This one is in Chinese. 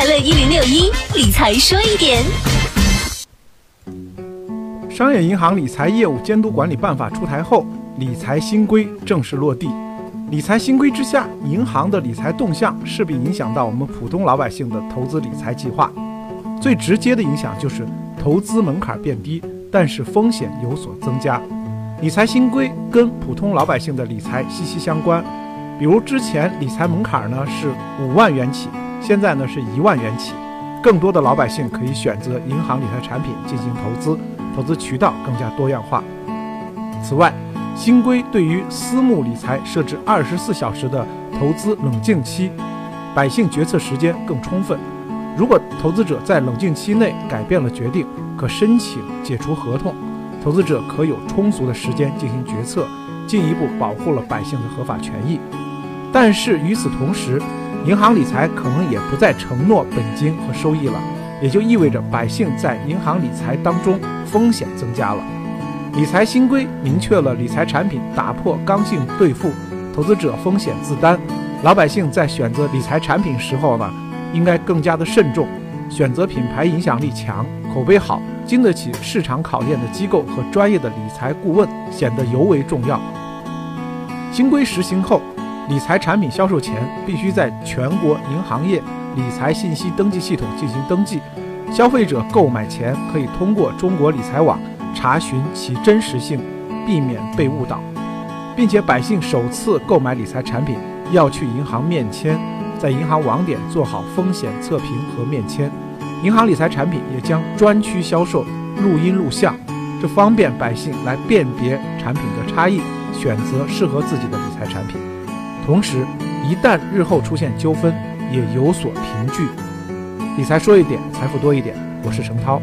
快乐一零六一理财说一点。商业银行理财业务监督管理办法出台后，理财新规正式落地。理财新规之下，银行的理财动向势必影响到我们普通老百姓的投资理财计划。最直接的影响就是投资门槛变低，但是风险有所增加。理财新规跟普通老百姓的理财息息相关。比如之前理财门槛呢是五万元起，现在呢是一万元起，更多的老百姓可以选择银行理财产品进行投资。投资渠道更加多样化。此外，新规对于私募理财设置二十四小时的投资冷静期，百姓决策时间更充分。如果投资者在冷静期内改变了决定，可申请解除合同，投资者可有充足的时间进行决策，进一步保护了百姓的合法权益。但是与此同时，银行理财可能也不再承诺本金和收益了。也就意味着百姓在银行理财当中风险增加了。理财新规明确了理财产品打破刚性兑付，投资者风险自担。老百姓在选择理财产品时候呢，应该更加的慎重，选择品牌影响力强、口碑好、经得起市场考验的机构和专业的理财顾问显得尤为重要。新规实行后，理财产品销售前必须在全国银行业。理财信息登记系统进行登记，消费者购买前可以通过中国理财网查询其真实性，避免被误导，并且百姓首次购买理财产品要去银行面签，在银行网点做好风险测评和面签。银行理财产品也将专区销售，录音录像，这方便百姓来辨别产品的差异，选择适合自己的理财产品。同时，一旦日后出现纠纷，也有所凭据。理财说一点，财富多一点。我是程涛。